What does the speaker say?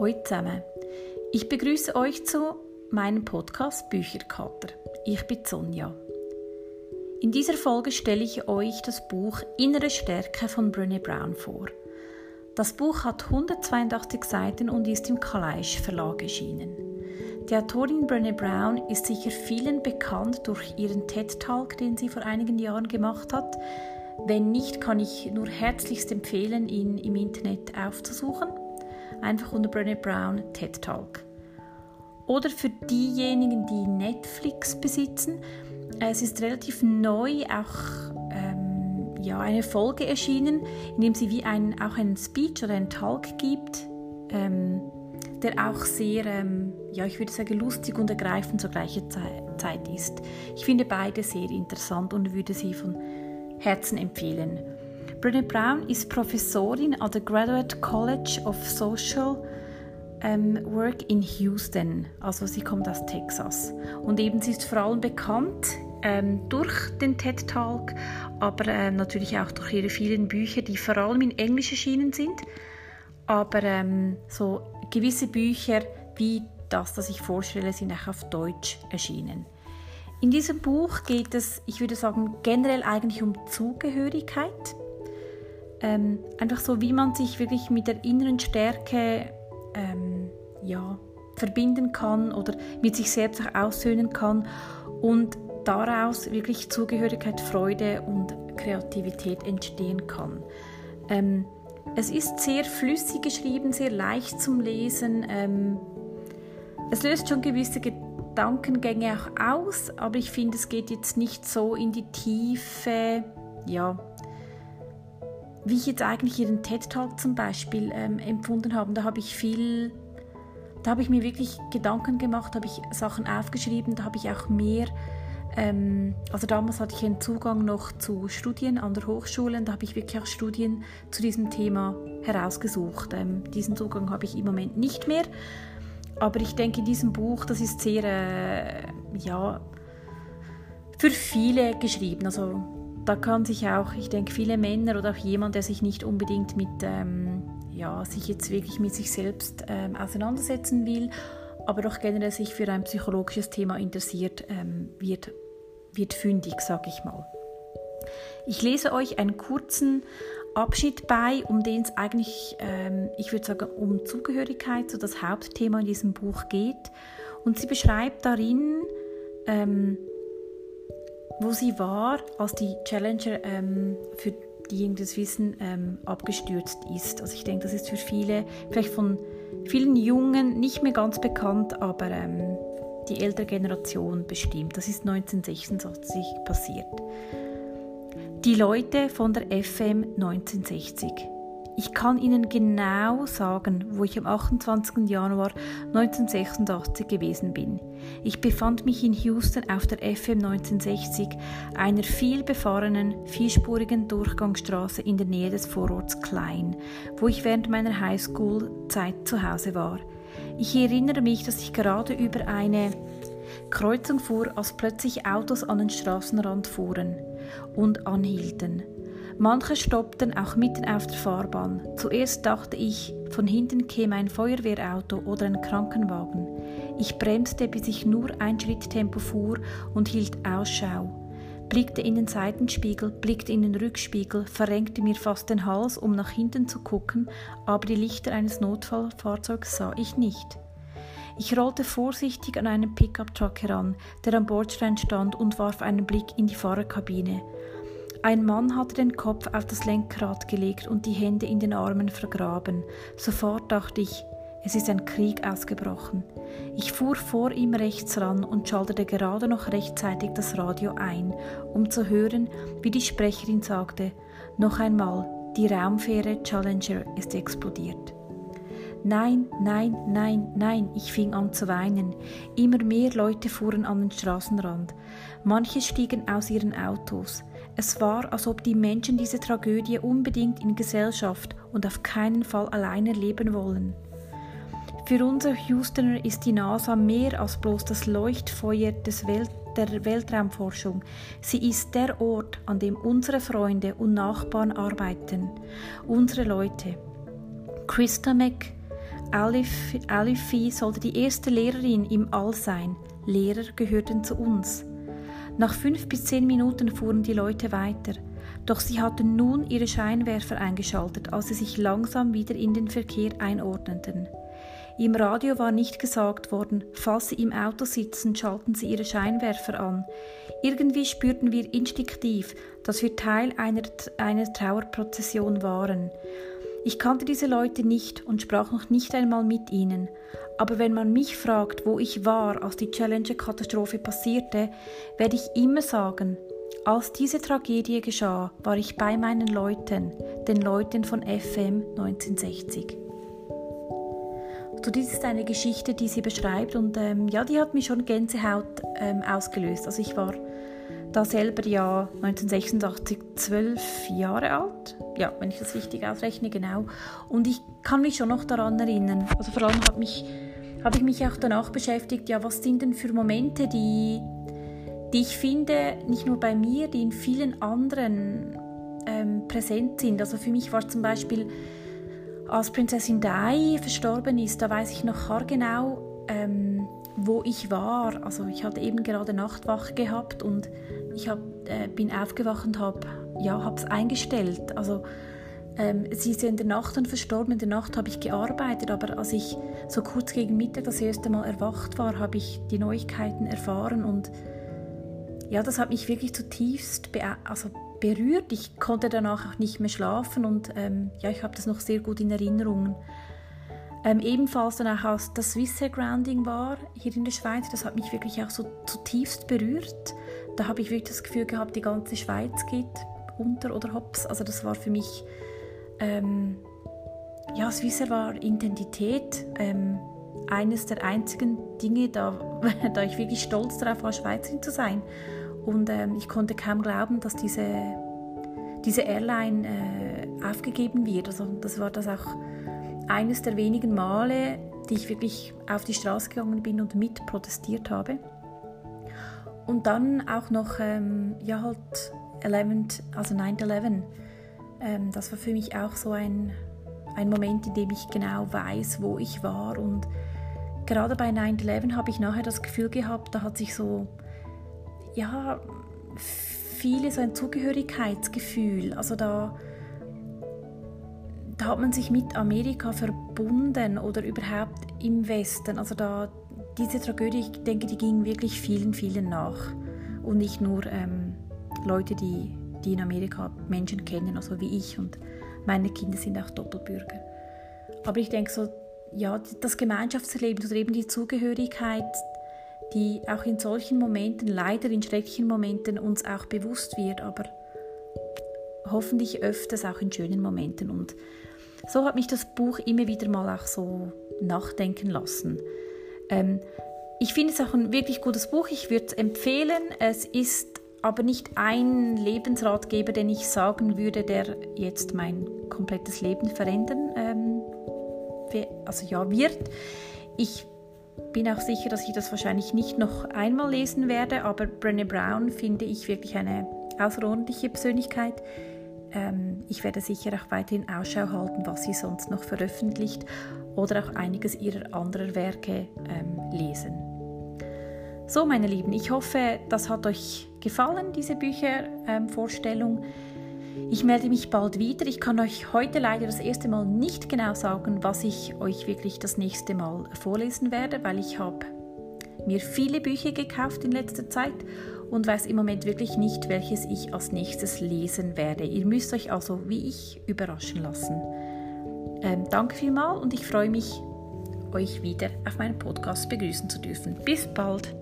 Hallo zusammen. Ich begrüße euch zu meinem Podcast Bücherkater. Ich bin Sonja. In dieser Folge stelle ich euch das Buch Innere Stärke von Brené Brown vor. Das Buch hat 182 Seiten und ist im Kalaisch Verlag erschienen. Die Autorin Brené Brown ist sicher vielen bekannt durch ihren TED-Talk, den sie vor einigen Jahren gemacht hat. Wenn nicht, kann ich nur herzlichst empfehlen, ihn im Internet aufzusuchen einfach unter Brené Brown TED Talk. Oder für diejenigen, die Netflix besitzen, es ist relativ neu auch ähm, ja, eine Folge erschienen, in dem sie wie ein, auch einen Speech oder einen Talk gibt, ähm, der auch sehr, ähm, ja, ich würde sagen, lustig und ergreifend zur gleichen Zeit ist. Ich finde beide sehr interessant und würde sie von Herzen empfehlen. Brené Brown ist Professorin an der Graduate College of Social ähm, Work in Houston. Also sie kommt aus Texas. Und eben sie ist vor allem bekannt ähm, durch den TED Talk, aber ähm, natürlich auch durch ihre vielen Bücher, die vor allem in Englisch erschienen sind. Aber ähm, so gewisse Bücher wie das, das ich vorstelle, sind auch auf Deutsch erschienen. In diesem Buch geht es, ich würde sagen, generell eigentlich um Zugehörigkeit ähm, einfach so, wie man sich wirklich mit der inneren Stärke ähm, ja, verbinden kann oder mit sich selbst auch aussöhnen kann und daraus wirklich Zugehörigkeit, Freude und Kreativität entstehen kann. Ähm, es ist sehr flüssig geschrieben, sehr leicht zum Lesen. Ähm, es löst schon gewisse Gedankengänge auch aus, aber ich finde, es geht jetzt nicht so in die Tiefe, ja, wie ich jetzt eigentlich Ihren TED-Talk zum Beispiel ähm, empfunden habe, da habe ich viel, da habe ich mir wirklich Gedanken gemacht, habe ich Sachen aufgeschrieben, da habe ich auch mehr, ähm, also damals hatte ich einen Zugang noch zu Studien an der Hochschule, da habe ich wirklich auch Studien zu diesem Thema herausgesucht. Ähm, diesen Zugang habe ich im Moment nicht mehr, aber ich denke, in diesem Buch, das ist sehr, äh, ja, für viele geschrieben, also da kann sich auch, ich denke, viele Männer oder auch jemand, der sich nicht unbedingt mit, ähm, ja, sich jetzt wirklich mit sich selbst ähm, auseinandersetzen will, aber doch generell sich für ein psychologisches Thema interessiert, ähm, wird, wird fündig, sage ich mal. Ich lese euch einen kurzen Abschied bei, um den es eigentlich, ähm, ich würde sagen, um Zugehörigkeit, so das Hauptthema in diesem Buch geht. Und sie beschreibt darin, ähm, wo sie war, als die Challenger ähm, für diejenigen, die das wissen, ähm, abgestürzt ist. Also ich denke, das ist für viele, vielleicht von vielen Jungen nicht mehr ganz bekannt, aber ähm, die ältere Generation bestimmt. Das ist 1966 passiert. Die Leute von der FM 1960. Ich kann Ihnen genau sagen, wo ich am 28. Januar 1986 gewesen bin. Ich befand mich in Houston auf der FM 1960, einer vielbefahrenen, vierspurigen Durchgangsstraße in der Nähe des Vororts Klein, wo ich während meiner Highschool-Zeit zu Hause war. Ich erinnere mich, dass ich gerade über eine Kreuzung fuhr, als plötzlich Autos an den Straßenrand fuhren und anhielten. Manche stoppten auch mitten auf der Fahrbahn. Zuerst dachte ich, von hinten käme ein Feuerwehrauto oder ein Krankenwagen. Ich bremste, bis ich nur ein Schritttempo fuhr und hielt Ausschau. Blickte in den Seitenspiegel, blickte in den Rückspiegel, verrenkte mir fast den Hals, um nach hinten zu gucken, aber die Lichter eines Notfallfahrzeugs sah ich nicht. Ich rollte vorsichtig an einen Pickup-Truck heran, der am Bordstein stand, und warf einen Blick in die Fahrerkabine. Ein Mann hatte den Kopf auf das Lenkrad gelegt und die Hände in den Armen vergraben. Sofort dachte ich, es ist ein Krieg ausgebrochen. Ich fuhr vor ihm rechts ran und schaltete gerade noch rechtzeitig das Radio ein, um zu hören, wie die Sprecherin sagte, noch einmal, die Raumfähre Challenger ist explodiert. Nein, nein, nein, nein, ich fing an zu weinen. Immer mehr Leute fuhren an den Straßenrand. Manche stiegen aus ihren Autos. Es war, als ob die Menschen diese Tragödie unbedingt in Gesellschaft und auf keinen Fall alleine leben wollen. Für unser Houstoner ist die NASA mehr als bloß das Leuchtfeuer des Welt der Weltraumforschung. Sie ist der Ort, an dem unsere Freunde und Nachbarn arbeiten, unsere Leute. Christa Mac Alif, Alifi sollte die erste Lehrerin im All sein. Lehrer gehörten zu uns. Nach fünf bis zehn Minuten fuhren die Leute weiter. Doch sie hatten nun ihre Scheinwerfer eingeschaltet, als sie sich langsam wieder in den Verkehr einordneten. Im Radio war nicht gesagt worden, falls Sie im Auto sitzen, schalten Sie Ihre Scheinwerfer an. Irgendwie spürten wir instinktiv, dass wir Teil einer, einer Trauerprozession waren. Ich kannte diese Leute nicht und sprach noch nicht einmal mit ihnen, aber wenn man mich fragt, wo ich war, als die Challenger-Katastrophe passierte, werde ich immer sagen, als diese Tragödie geschah, war ich bei meinen Leuten, den Leuten von FM 1960. So, dies ist eine Geschichte, die sie beschreibt und ähm, ja, die hat mich schon Gänsehaut ähm, ausgelöst. Also ich war da selber ja 1986 zwölf Jahre alt, ja, wenn ich das richtig ausrechne, genau. Und ich kann mich schon noch daran erinnern. Also vor allem habe mich, hab ich mich auch danach beschäftigt, ja, was sind denn für Momente, die, die ich finde, nicht nur bei mir, die in vielen anderen ähm, präsent sind. Also für mich war zum Beispiel als Prinzessin Dai verstorben ist, da weiß ich noch haargenau, ähm, wo ich war. Also ich hatte eben gerade Nachtwache gehabt und ich hab, äh, bin aufgewacht und habe ja, es eingestellt. Also ähm, sie ist in der Nacht dann verstorben. In der Nacht habe ich gearbeitet, aber als ich so kurz gegen Mittag das erste Mal erwacht war, habe ich die Neuigkeiten erfahren und ja, das hat mich wirklich zutiefst also berührt. Ich konnte danach auch nicht mehr schlafen und ähm, ja, ich habe das noch sehr gut in Erinnerung. Ähm, ebenfalls dann auch als das Swissair Grounding war hier in der Schweiz, das hat mich wirklich auch so zutiefst berührt. Da habe ich wirklich das Gefühl gehabt, die ganze Schweiz geht unter oder hops. Also das war für mich, ähm, ja, Swissair war Identität. Ähm, eines der einzigen Dinge, da, da ich wirklich stolz darauf war, Schweizerin zu sein. Und ähm, ich konnte kaum glauben, dass diese, diese Airline äh, aufgegeben wird. Also das war das auch eines der wenigen Male, die ich wirklich auf die Straße gegangen bin und mit protestiert habe. Und dann auch noch, ähm, ja halt 11, also 9-11. Ähm, das war für mich auch so ein, ein Moment, in dem ich genau weiß, wo ich war. Und gerade bei 9-11 habe ich nachher das Gefühl gehabt, da hat sich so ja, viele so ein Zugehörigkeitsgefühl. Also da, da hat man sich mit Amerika verbunden oder überhaupt im Westen. Also da, diese Tragödie, ich denke, die ging wirklich vielen, vielen nach. Und nicht nur ähm, Leute, die, die in Amerika Menschen kennen, also wie ich und meine Kinder sind auch Doppelbürger. Aber ich denke so, ja, das Gemeinschaftserleben oder eben die Zugehörigkeit, die auch in solchen Momenten, leider in schrecklichen Momenten, uns auch bewusst wird, aber hoffentlich öfters auch in schönen Momenten. Und so hat mich das Buch immer wieder mal auch so nachdenken lassen. Ähm, ich finde es auch ein wirklich gutes Buch. Ich würde es empfehlen. Es ist aber nicht ein Lebensratgeber, den ich sagen würde, der jetzt mein komplettes Leben verändern ähm, also ja, wird. Ich bin auch sicher, dass ich das wahrscheinlich nicht noch einmal lesen werde, aber Brené Brown finde ich wirklich eine außerordentliche Persönlichkeit. Ähm, ich werde sicher auch weiterhin Ausschau halten, was sie sonst noch veröffentlicht oder auch einiges ihrer anderen Werke ähm, lesen. So, meine Lieben, ich hoffe, das hat euch gefallen, diese Büchervorstellung. Ähm, ich melde mich bald wieder. Ich kann euch heute leider das erste Mal nicht genau sagen, was ich euch wirklich das nächste Mal vorlesen werde, weil ich habe mir viele Bücher gekauft in letzter Zeit und weiß im Moment wirklich nicht, welches ich als nächstes lesen werde. Ihr müsst euch also wie ich überraschen lassen. Ähm, danke vielmals und ich freue mich, euch wieder auf meinem Podcast begrüßen zu dürfen. Bis bald!